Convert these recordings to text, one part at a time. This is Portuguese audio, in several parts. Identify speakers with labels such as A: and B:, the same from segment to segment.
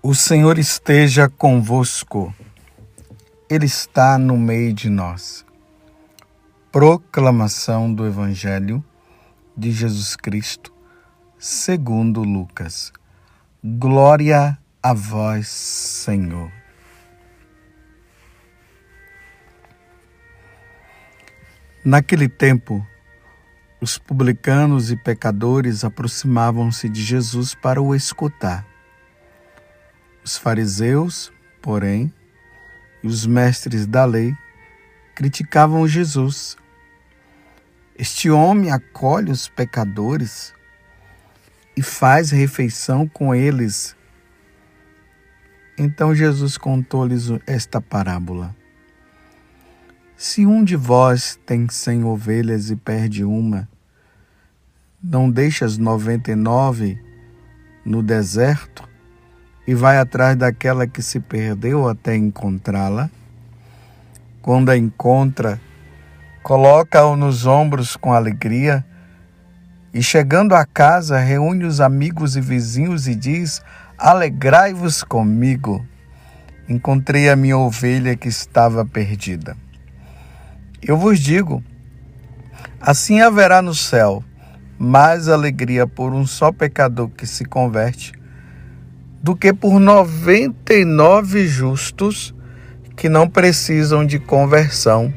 A: O Senhor esteja convosco, Ele está no meio de nós. Proclamação do Evangelho de Jesus Cristo, segundo Lucas. Glória a vós, Senhor. Naquele tempo, os publicanos e pecadores aproximavam-se de Jesus para o escutar. Os fariseus, porém, e os mestres da lei criticavam Jesus. Este homem acolhe os pecadores e faz refeição com eles. Então Jesus contou-lhes esta parábola. Se um de vós tem cem ovelhas e perde uma, não deixa as noventa e nove no deserto e vai atrás daquela que se perdeu até encontrá-la. Quando a encontra, coloca-o nos ombros com alegria e, chegando à casa, reúne os amigos e vizinhos e diz: Alegrai-vos comigo. Encontrei a minha ovelha que estava perdida. Eu vos digo: assim haverá no céu mais alegria por um só pecador que se converte do que por 99 justos que não precisam de conversão.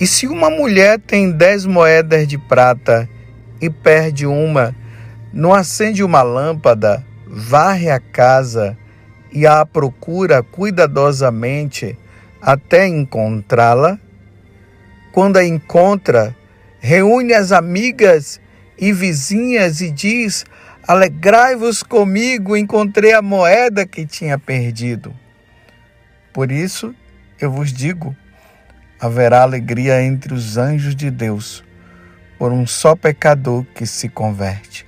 A: E se uma mulher tem dez moedas de prata e perde uma, não acende uma lâmpada, varre a casa e a procura cuidadosamente até encontrá-la? Quando a encontra, reúne as amigas e vizinhas e diz: Alegrai-vos comigo, encontrei a moeda que tinha perdido. Por isso, eu vos digo: haverá alegria entre os anjos de Deus por um só pecador que se converte.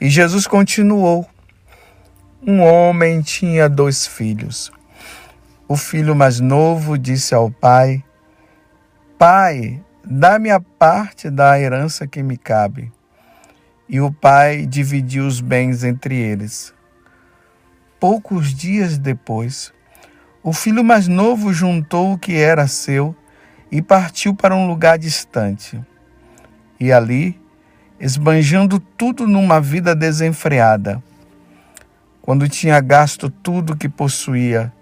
A: E Jesus continuou: Um homem tinha dois filhos. O filho mais novo disse ao pai: Pai, dá-me a parte da herança que me cabe e o pai dividiu os bens entre eles. Poucos dias depois, o filho mais novo juntou o que era seu e partiu para um lugar distante. E ali, esbanjando tudo numa vida desenfreada, quando tinha gasto tudo que possuía,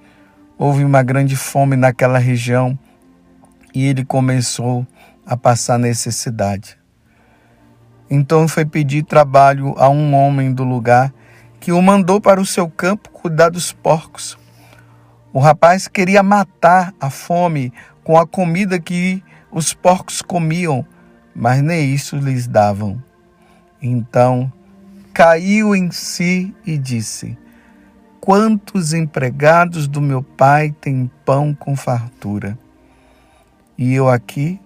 A: houve uma grande fome naquela região e ele começou a passar necessidade. Então foi pedir trabalho a um homem do lugar que o mandou para o seu campo cuidar dos porcos. O rapaz queria matar a fome com a comida que os porcos comiam, mas nem isso lhes davam. Então caiu em si e disse: Quantos empregados do meu pai têm pão com fartura? E eu aqui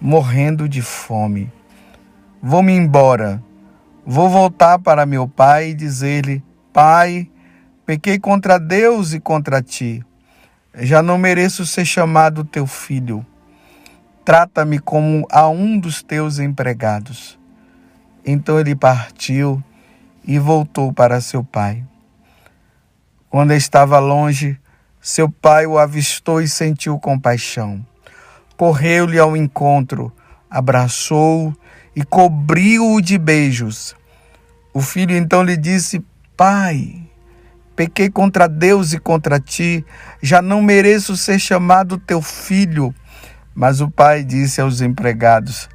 A: morrendo de fome. Vou-me embora. Vou voltar para meu pai e dizer-lhe: Pai, pequei contra Deus e contra ti. Já não mereço ser chamado teu filho. Trata-me como a um dos teus empregados. Então ele partiu e voltou para seu pai. Quando estava longe, seu pai o avistou e sentiu compaixão. Correu-lhe ao encontro, abraçou-o e cobriu-o de beijos. O filho então lhe disse: Pai, pequei contra Deus e contra ti, já não mereço ser chamado teu filho. Mas o pai disse aos empregados: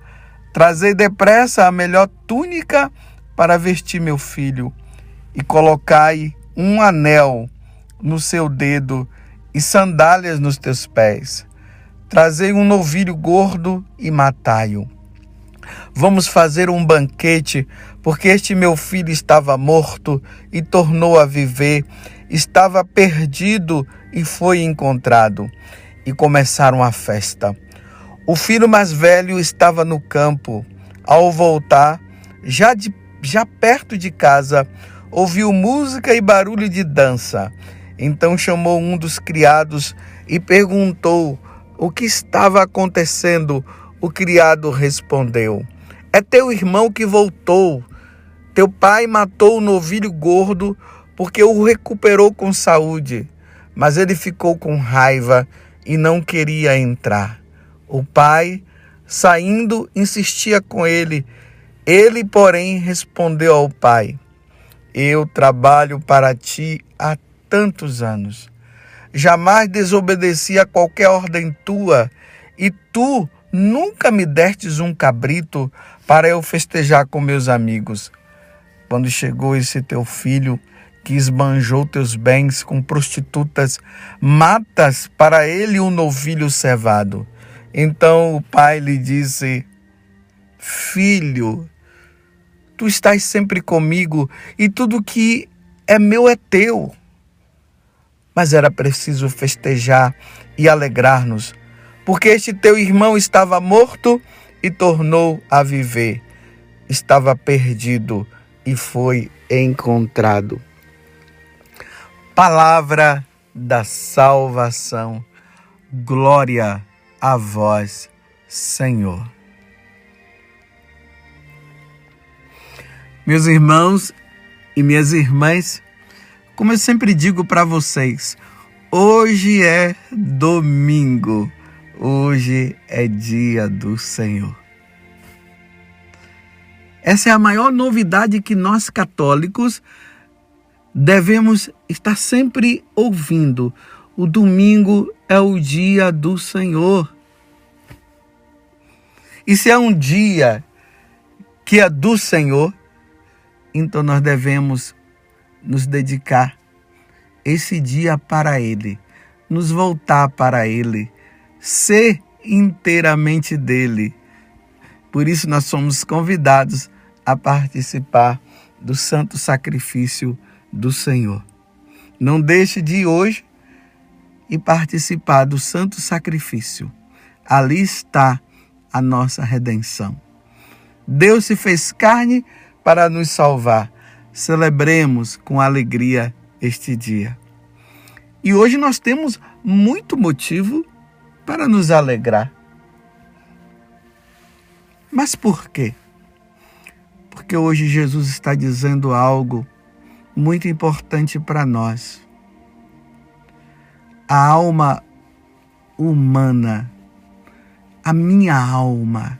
A: Trazei depressa a melhor túnica para vestir meu filho, e colocai um anel no seu dedo e sandálias nos teus pés. Trazei um novilho gordo e matai-o. Vamos fazer um banquete, porque este meu filho estava morto e tornou a viver, estava perdido e foi encontrado. E começaram a festa. O filho mais velho estava no campo. Ao voltar, já, de, já perto de casa, ouviu música e barulho de dança. Então chamou um dos criados e perguntou o que estava acontecendo. O criado respondeu: É teu irmão que voltou. Teu pai matou o novilho gordo porque o recuperou com saúde, mas ele ficou com raiva e não queria entrar. O pai, saindo, insistia com ele. Ele, porém, respondeu ao pai: Eu trabalho para ti há tantos anos. Jamais desobedeci a qualquer ordem tua, e tu nunca me destes um cabrito para eu festejar com meus amigos. Quando chegou esse teu filho, que esbanjou teus bens com prostitutas, matas para ele um novilho cevado. Então o pai lhe disse: Filho, tu estás sempre comigo e tudo que é meu é teu. Mas era preciso festejar e alegrar-nos, porque este teu irmão estava morto e tornou a viver, estava perdido e foi encontrado palavra da salvação. Glória a vós, Senhor. Meus irmãos e minhas irmãs, como eu sempre digo para vocês, hoje é domingo, hoje é dia do Senhor. Essa é a maior novidade que nós católicos devemos estar sempre ouvindo. O domingo é o dia do Senhor. E se é um dia que é do Senhor, então nós devemos nos dedicar esse dia para Ele, nos voltar para Ele, ser inteiramente dele. Por isso nós somos convidados a participar do santo sacrifício do Senhor. Não deixe de ir hoje e participar do santo sacrifício. Ali está a nossa redenção. Deus se fez carne para nos salvar. Celebremos com alegria este dia. E hoje nós temos muito motivo para nos alegrar. Mas por quê? Porque hoje Jesus está dizendo algo muito importante para nós. A alma humana, a minha alma,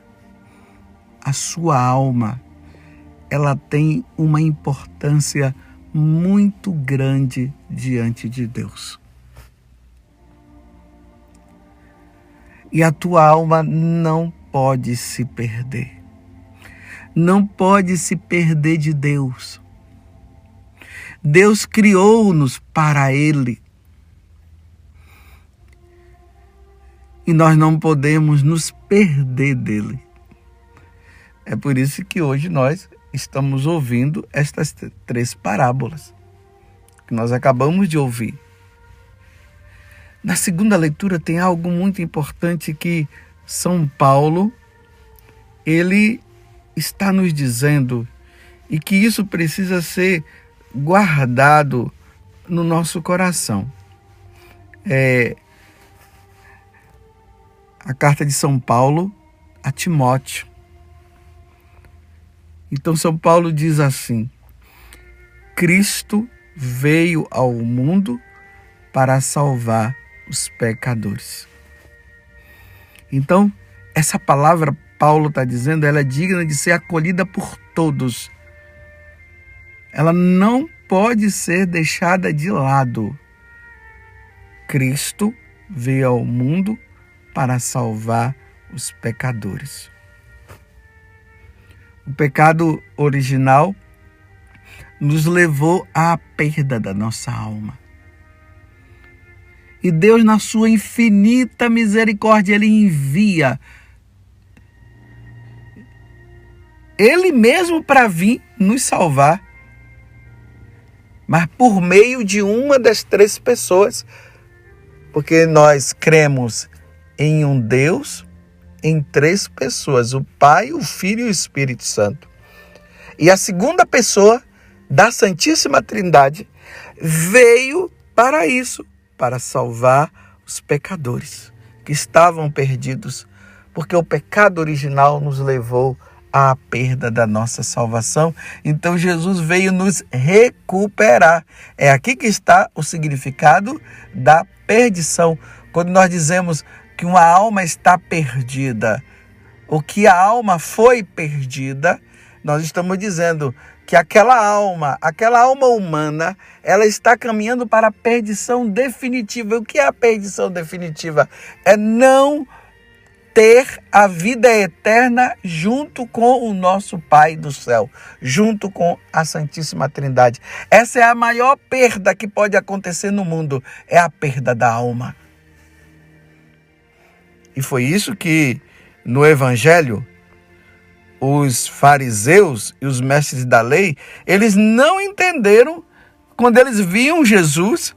A: a sua alma, ela tem uma importância muito grande diante de Deus. E a tua alma não pode se perder. Não pode se perder de Deus. Deus criou-nos para Ele. E nós não podemos nos perder dele. É por isso que hoje nós estamos ouvindo estas três parábolas que nós acabamos de ouvir. Na segunda leitura tem algo muito importante que São Paulo ele está nos dizendo e que isso precisa ser guardado no nosso coração. É a carta de São Paulo a Timóteo. Então, São Paulo diz assim: Cristo veio ao mundo para salvar os pecadores. Então, essa palavra Paulo está dizendo, ela é digna de ser acolhida por todos ela não pode ser deixada de lado. Cristo veio ao mundo para salvar os pecadores. O pecado original nos levou à perda da nossa alma. E Deus, na sua infinita misericórdia, Ele envia Ele mesmo para vir nos salvar. Mas por meio de uma das três pessoas, porque nós cremos em um Deus, em três pessoas: o Pai, o Filho e o Espírito Santo. E a segunda pessoa da Santíssima Trindade veio para isso, para salvar os pecadores que estavam perdidos, porque o pecado original nos levou à perda da nossa salvação. Então Jesus veio nos recuperar. É aqui que está o significado da perdição. Quando nós dizemos que uma alma está perdida, o que a alma foi perdida, nós estamos dizendo que aquela alma, aquela alma humana, ela está caminhando para a perdição definitiva. O que é a perdição definitiva? É não ter a vida eterna junto com o nosso Pai do céu, junto com a Santíssima Trindade. Essa é a maior perda que pode acontecer no mundo, é a perda da alma. E foi isso que no evangelho os fariseus e os mestres da lei, eles não entenderam quando eles viam Jesus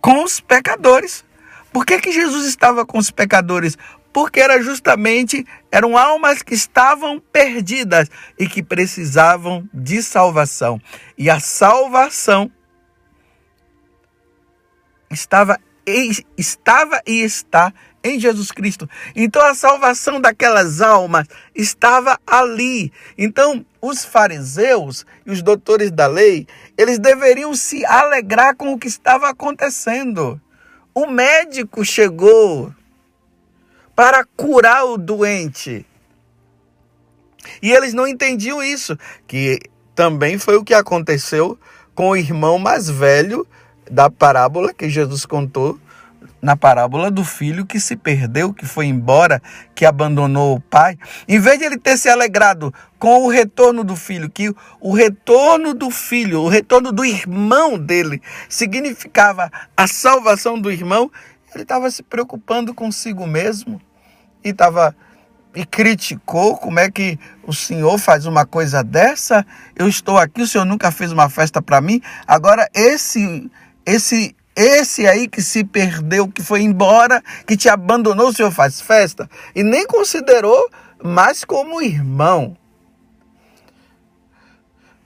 A: com os pecadores. Por que, que Jesus estava com os pecadores? porque era justamente eram almas que estavam perdidas e que precisavam de salvação. E a salvação estava estava e está em Jesus Cristo. Então a salvação daquelas almas estava ali. Então os fariseus e os doutores da lei, eles deveriam se alegrar com o que estava acontecendo. O médico chegou para curar o doente. E eles não entendiam isso, que também foi o que aconteceu com o irmão mais velho da parábola que Jesus contou, na parábola do filho que se perdeu, que foi embora, que abandonou o pai. Em vez de ele ter se alegrado com o retorno do filho, que o retorno do filho, o retorno do irmão dele, significava a salvação do irmão, ele estava se preocupando consigo mesmo e estava e criticou como é que o senhor faz uma coisa dessa? Eu estou aqui, o senhor nunca fez uma festa para mim. Agora esse esse esse aí que se perdeu, que foi embora, que te abandonou, o senhor faz festa e nem considerou mais como irmão.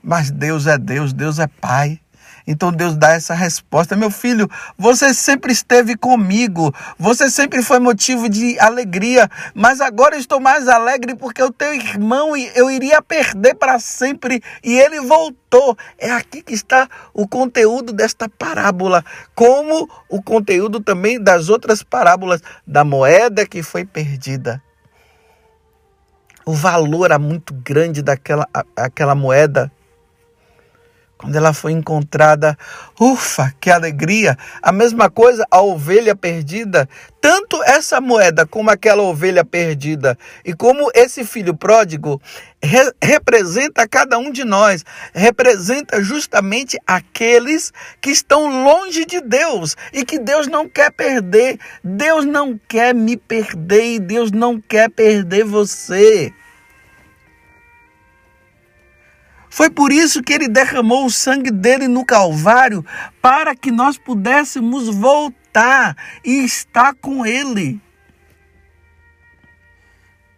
A: Mas Deus é Deus, Deus é Pai. Então Deus dá essa resposta: Meu filho, você sempre esteve comigo, você sempre foi motivo de alegria, mas agora estou mais alegre porque o teu irmão eu iria perder para sempre. E ele voltou. É aqui que está o conteúdo desta parábola, como o conteúdo também das outras parábolas da moeda que foi perdida. O valor era muito grande daquela aquela moeda quando ela foi encontrada, ufa, que alegria! A mesma coisa, a ovelha perdida. Tanto essa moeda como aquela ovelha perdida, e como esse filho pródigo, re representa cada um de nós, representa justamente aqueles que estão longe de Deus e que Deus não quer perder. Deus não quer me perder e Deus não quer perder você. Foi por isso que ele derramou o sangue dele no Calvário, para que nós pudéssemos voltar e estar com ele.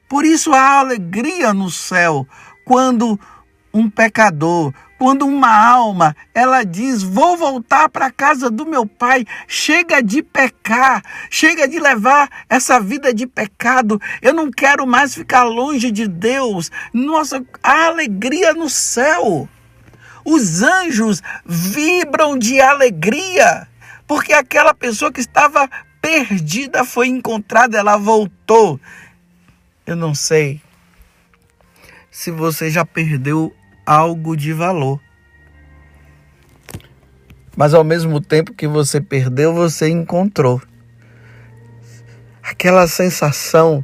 A: Por isso há alegria no céu quando um pecador, quando uma alma, ela diz: "Vou voltar para a casa do meu pai". Chega de pecar, chega de levar essa vida de pecado. Eu não quero mais ficar longe de Deus. Nossa, a alegria no céu. Os anjos vibram de alegria, porque aquela pessoa que estava perdida foi encontrada, ela voltou. Eu não sei se você já perdeu algo de valor. Mas ao mesmo tempo que você perdeu, você encontrou. Aquela sensação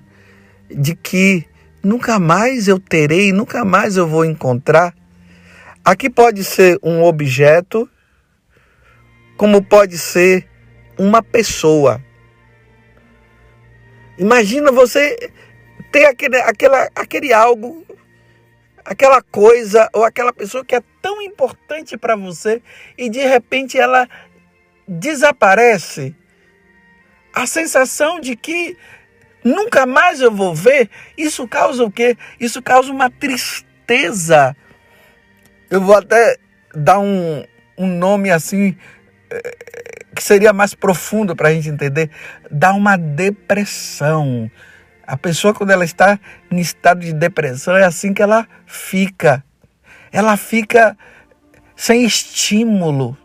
A: de que nunca mais eu terei, nunca mais eu vou encontrar. Aqui pode ser um objeto, como pode ser uma pessoa. Imagina você ter aquele, aquela, aquele algo aquela coisa ou aquela pessoa que é tão importante para você e de repente ela desaparece. A sensação de que nunca mais eu vou ver, isso causa o quê? Isso causa uma tristeza. Eu vou até dar um, um nome assim eh, que seria mais profundo para a gente entender. Dá uma depressão A pessoa, quando ela está em estado de depressão, é assim que ela fica. Ela fica sem estímulo.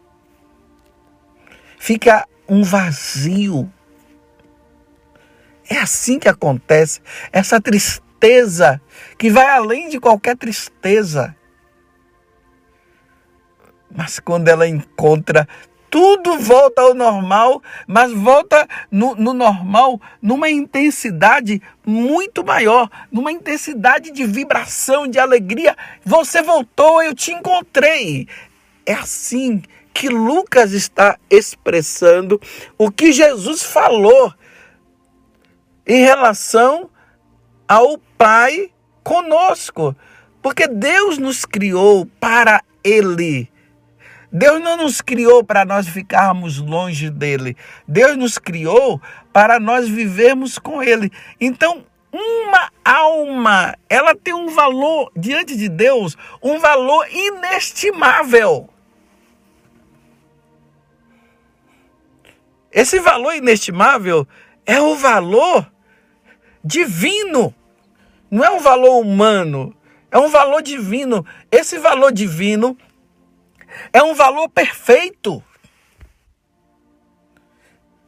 A: Fica um vazio. É assim que acontece. Essa tristeza que vai além de qualquer tristeza. Mas quando ela encontra tudo volta ao normal, mas volta no, no, normal numa intensidade muito maior, numa intensidade de vibração, de alegria. Você voltou, eu te encontrei. É assim que Lucas está expressando o que Jesus falou em relação ao Pai conosco. Porque Deus nos criou para Ele. Deus não nos criou para nós ficarmos longe dele. Deus nos criou para nós vivermos com ele. Então, uma alma, ela tem um valor diante de Deus, um valor inestimável. Esse valor inestimável é o valor divino. Não é um valor humano, é um valor divino. Esse valor divino é um valor perfeito.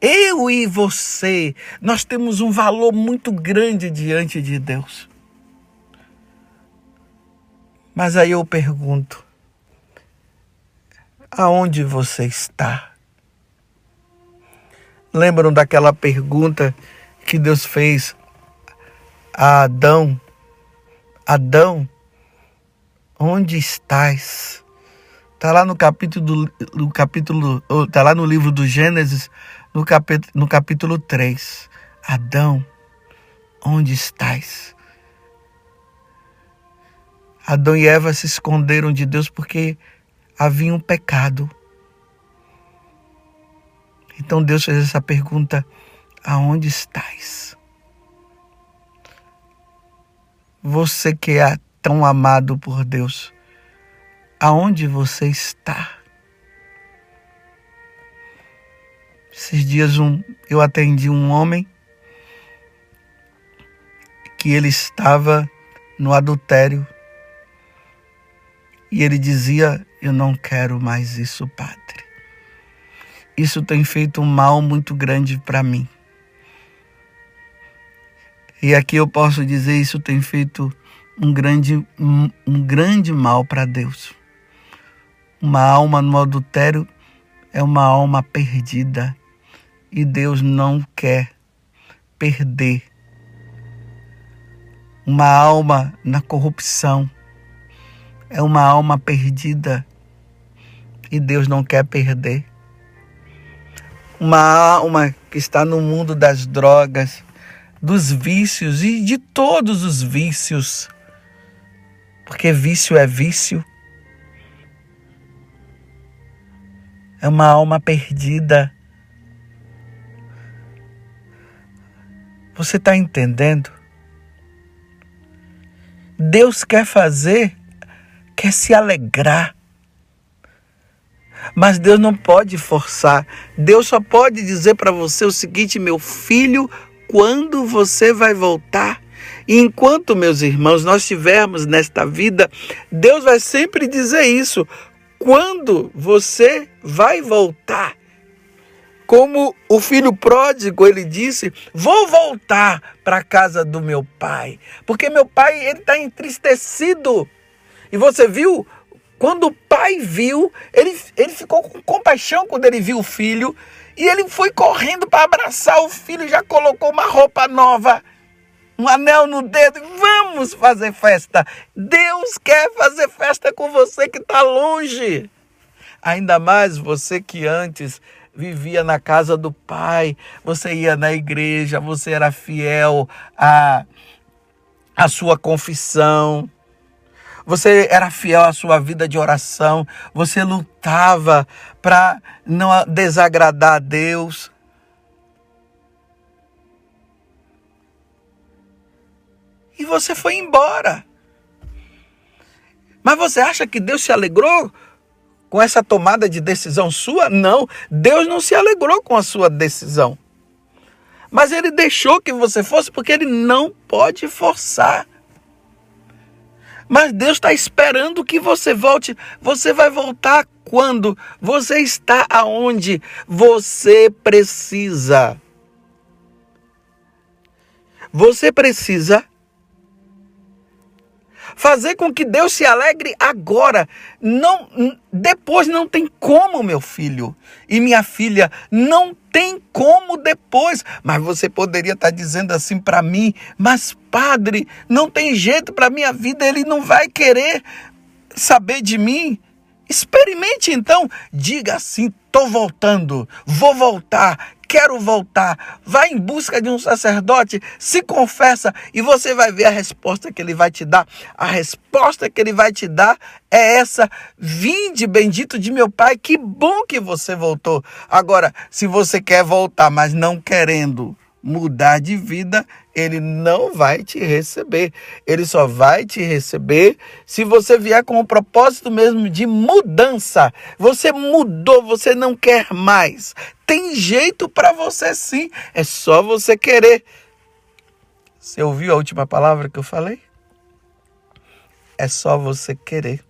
A: Eu e você, nós temos um valor muito grande diante de Deus. Mas aí eu pergunto: aonde você está? Lembram daquela pergunta que Deus fez a Adão? Adão, onde estás? Está lá no capítulo, no capítulo, está lá no livro do Gênesis, no capítulo, no capítulo 3. Adão, onde estás? Adão e Eva se esconderam de Deus porque havia um pecado. Então Deus fez essa pergunta: aonde estás? Você que é tão amado por Deus, aonde você está. Esses dias um, eu atendi um homem que ele estava no adultério e ele dizia: Eu não quero mais isso, Padre. Isso tem feito um mal muito grande para mim. E aqui eu posso dizer: Isso tem feito um grande, um, um grande mal para Deus. Uma alma no adultério é uma alma perdida e Deus não quer perder. Uma alma na corrupção é uma alma perdida e Deus não quer perder. Uma alma que está no mundo das drogas, dos vícios e de todos os vícios, porque vício é vício, é uma alma perdida. Você está entendendo? Deus quer fazer, quer se alegrar. Mas Deus não pode forçar. Deus só pode dizer para você o seguinte, meu filho, quando você vai voltar? E enquanto, meus irmãos, nós estivermos nesta vida, Deus vai sempre dizer isso quando você vai voltar. Como o filho pródigo, ele disse: Vou voltar para a casa do meu pai, porque meu pai ele está entristecido. E você viu? Quando o pai viu, ele, ele ficou com compaixão quando ele viu o filho. E ele foi correndo para abraçar o filho, já colocou uma roupa nova um anel no dedo. Vamos fazer festa. Deus quer fazer festa com você que está longe. Ainda mais você que antes vivia na casa do Pai, você ia na igreja, você era fiel à, à sua confissão. Você era fiel à sua vida de oração, você lutava para não desagradar a Deus. E você foi embora. Mas você acha que Deus se alegrou com essa tomada de decisão sua? Não, Deus não se alegrou com a sua decisão. Mas ele deixou que você fosse porque ele não pode forçar. Mas Deus está esperando que você volte. Você vai voltar quando você está aonde você precisa. Você precisa fazer com que Deus se alegre agora. Não, depois não tem como, meu filho e minha filha, não tem como depois. Mas você poderia estar dizendo assim para mim, mas padre, não tem jeito para minha vida, ele não vai querer saber de mim. Experimente então, diga assim: estou voltando, vou voltar, quero voltar. Vai em busca de um sacerdote, se confessa e você vai ver a resposta que ele vai te dar. A resposta que ele vai te dar é essa: Vinde, bendito de meu Pai, que bom que você voltou. Agora, se você quer voltar, mas não querendo, mudar de vida, ele não vai te receber. Ele só vai te receber se você vier com o propósito mesmo de mudança. Você mudou, você não quer mais. Tem jeito para você sim, é só você querer. Você ouviu a última palavra que eu falei? É só você querer.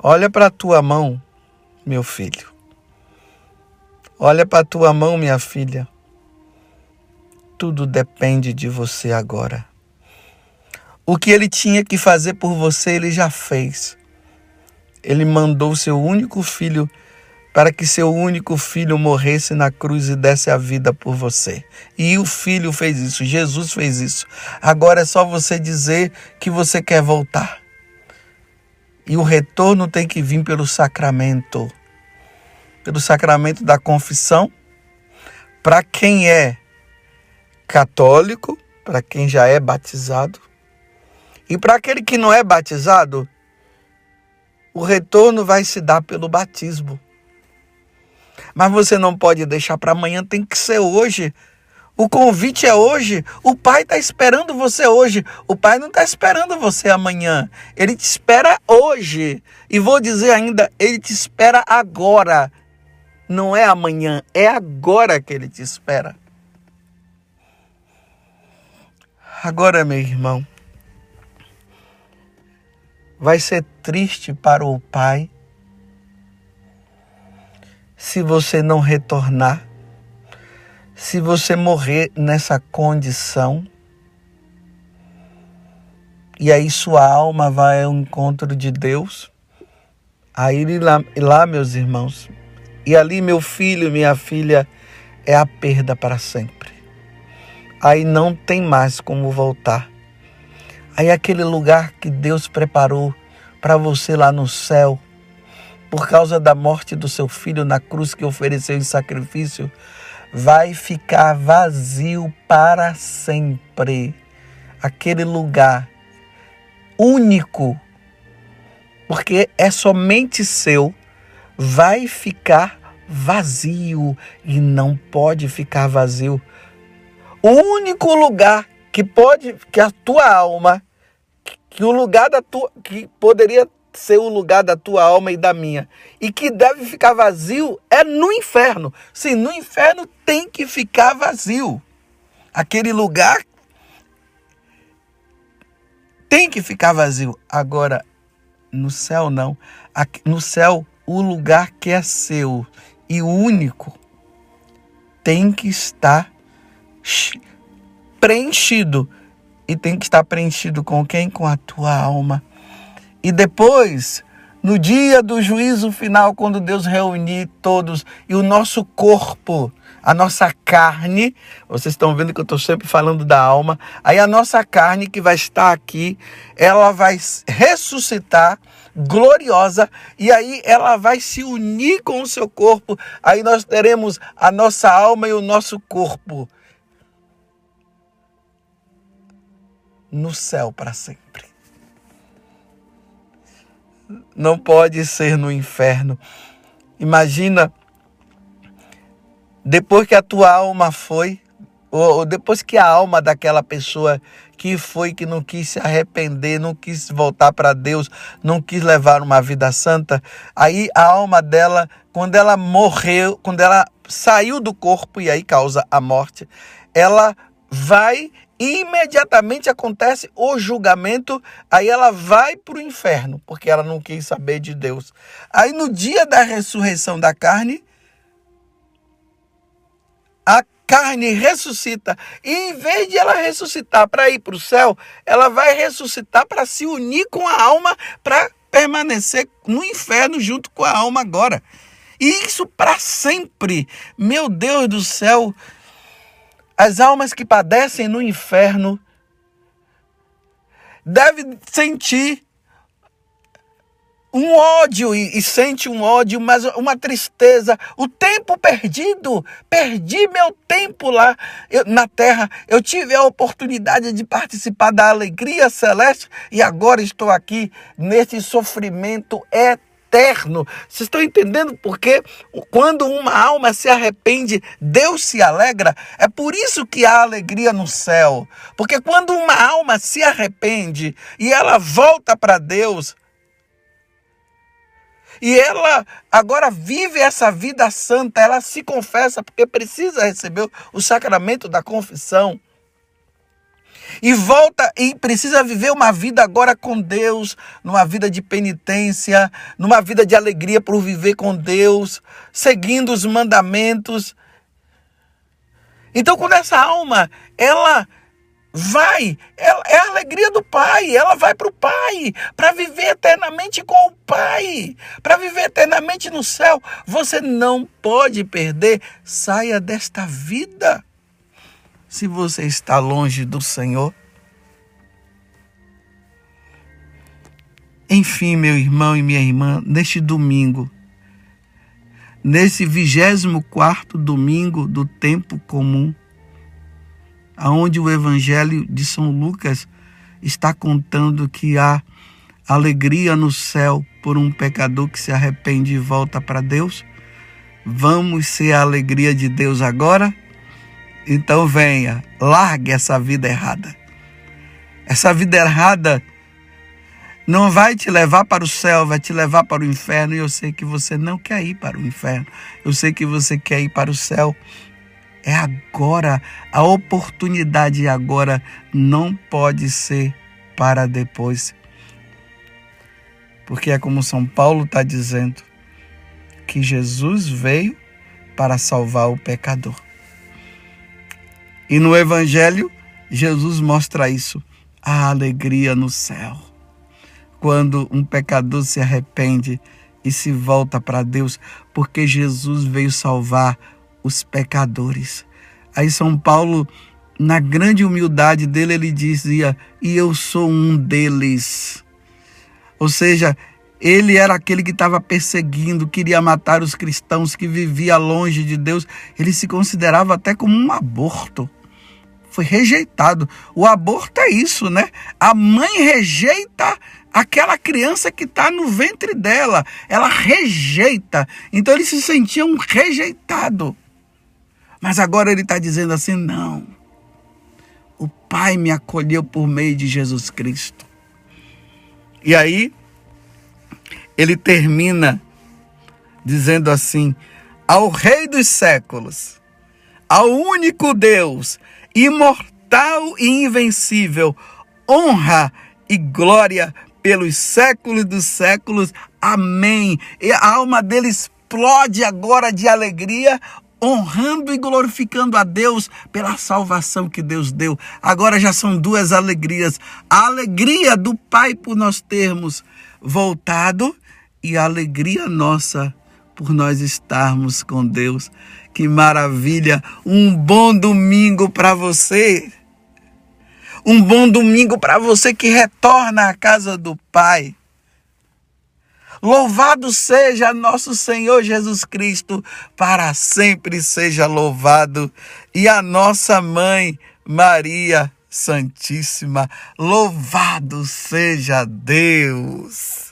A: Olha para a tua mão, meu filho. Olha para a tua mão, minha filha tudo depende de você agora. O que ele tinha que fazer por você, ele já fez. Ele mandou seu único filho para que seu único filho morresse na cruz e desse a vida por você. E o filho fez isso, Jesus fez isso. Agora é só você dizer que você quer voltar. E o retorno tem que vir pelo sacramento pelo sacramento da confissão. Para quem é católico, para quem já é batizado. E para aquele que não é batizado, o retorno vai se dar pelo batismo. Mas você não pode deixar para amanhã, tem que ser hoje. O convite é hoje. O pai está esperando você hoje. O pai não está esperando você amanhã. Ele te espera hoje. E vou dizer ainda, ele te espera agora. Não é amanhã, é agora que ele te espera. Agora, meu irmão, vai ser triste para o pai se você não retornar, se você morrer nessa condição. E aí sua alma vai ao encontro de Deus. Aí lá, lá, meus irmãos, e ali meu filho, minha filha, é a perda para sempre aí não tem mais como voltar. Aí aquele lugar que Deus preparou para você lá no céu, por causa da morte do seu filho na cruz que ofereceu em sacrifício, vai ficar vazio para sempre. Aquele lugar único, porque é somente seu, vai ficar vazio e não pode ficar vazio o único lugar que pode, que a tua alma, que o lugar da tua, que poderia ser o lugar da tua alma e da minha, e que deve ficar vazio é no inferno. Sim, no inferno tem que ficar vazio. Aquele lugar tem que ficar vazio. Agora, no céu não. No céu, o lugar que é seu e único tem que estar preenchido. E tem que estar preenchido com quem? Com a tua alma. E depois, no dia do juízo final, quando Deus reunir todos e o nosso corpo, a nossa carne, vocês estão vendo que eu estou sempre falando da alma, aí a nossa carne que vai estar aqui, ela vai ressuscitar gloriosa e aí ela vai se unir com o seu corpo, aí nós teremos a nossa alma e o nosso corpo no céu para sempre. Não pode ser no inferno. Imagina, depois que a tua alma foi, ou depois que a alma daquela pessoa que foi, que não quis se arrepender, não quis voltar para Deus, não quis levar uma vida santa, aí a alma dela, quando ela morreu, quando ela saiu do corpo e aí causa a morte, ela vai imediatamente acontece o julgamento, aí ela vai para o inferno, porque ela não quis saber de Deus. Aí no dia da ressurreição da carne, a carne ressuscita. E em vez de ela ressuscitar para ir para o céu, ela vai ressuscitar para se unir com a alma, para permanecer no inferno junto com a alma agora. E isso para sempre. Meu Deus do céu. As almas que padecem no inferno devem sentir um ódio e, e, sente um ódio, mas uma tristeza. O tempo perdido, perdi meu tempo lá eu, na terra. Eu tive a oportunidade de participar da alegria celeste e agora estou aqui nesse sofrimento eterno. Vocês estão entendendo por quê? Quando uma alma se arrepende, Deus se alegra. É por isso que há alegria no céu. Porque quando uma alma se arrepende e ela volta para Deus, e ela agora vive essa vida santa, ela se confessa porque precisa receber o sacramento da confissão. E volta e precisa viver uma vida agora com Deus, numa vida de penitência, numa vida de alegria por viver com Deus, seguindo os mandamentos. Então, quando essa alma, ela vai, ela, é a alegria do Pai, ela vai para o Pai, para viver eternamente com o Pai, para viver eternamente no céu. Você não pode perder, saia desta vida. Se você está longe do Senhor. Enfim, meu irmão e minha irmã, neste domingo, nesse vigésimo quarto domingo do tempo comum, aonde o Evangelho de São Lucas está contando que há alegria no céu por um pecador que se arrepende e volta para Deus. Vamos ser a alegria de Deus agora? Então venha, largue essa vida errada. Essa vida errada não vai te levar para o céu, vai te levar para o inferno. E eu sei que você não quer ir para o inferno. Eu sei que você quer ir para o céu. É agora. A oportunidade agora não pode ser para depois. Porque é como São Paulo está dizendo, que Jesus veio para salvar o pecador. E no Evangelho, Jesus mostra isso, a alegria no céu. Quando um pecador se arrepende e se volta para Deus, porque Jesus veio salvar os pecadores. Aí São Paulo, na grande humildade dele, ele dizia: E eu sou um deles. Ou seja, ele era aquele que estava perseguindo, queria matar os cristãos, que vivia longe de Deus. Ele se considerava até como um aborto. Foi rejeitado. O aborto é isso, né? A mãe rejeita aquela criança que está no ventre dela. Ela rejeita. Então ele se sentia um rejeitado. Mas agora ele está dizendo assim: não. O Pai me acolheu por meio de Jesus Cristo. E aí, ele termina dizendo assim: ao Rei dos séculos, ao único Deus, imortal e invencível, honra e glória pelos séculos dos séculos. Amém. E a alma dele explode agora de alegria, honrando e glorificando a Deus pela salvação que Deus deu. Agora já são duas alegrias: a alegria do Pai por nós termos voltado e a alegria nossa por nós estarmos com Deus. Que maravilha! Um bom domingo para você. Um bom domingo para você que retorna à casa do Pai. Louvado seja nosso Senhor Jesus Cristo, para sempre seja louvado. E a nossa mãe, Maria Santíssima, louvado seja Deus.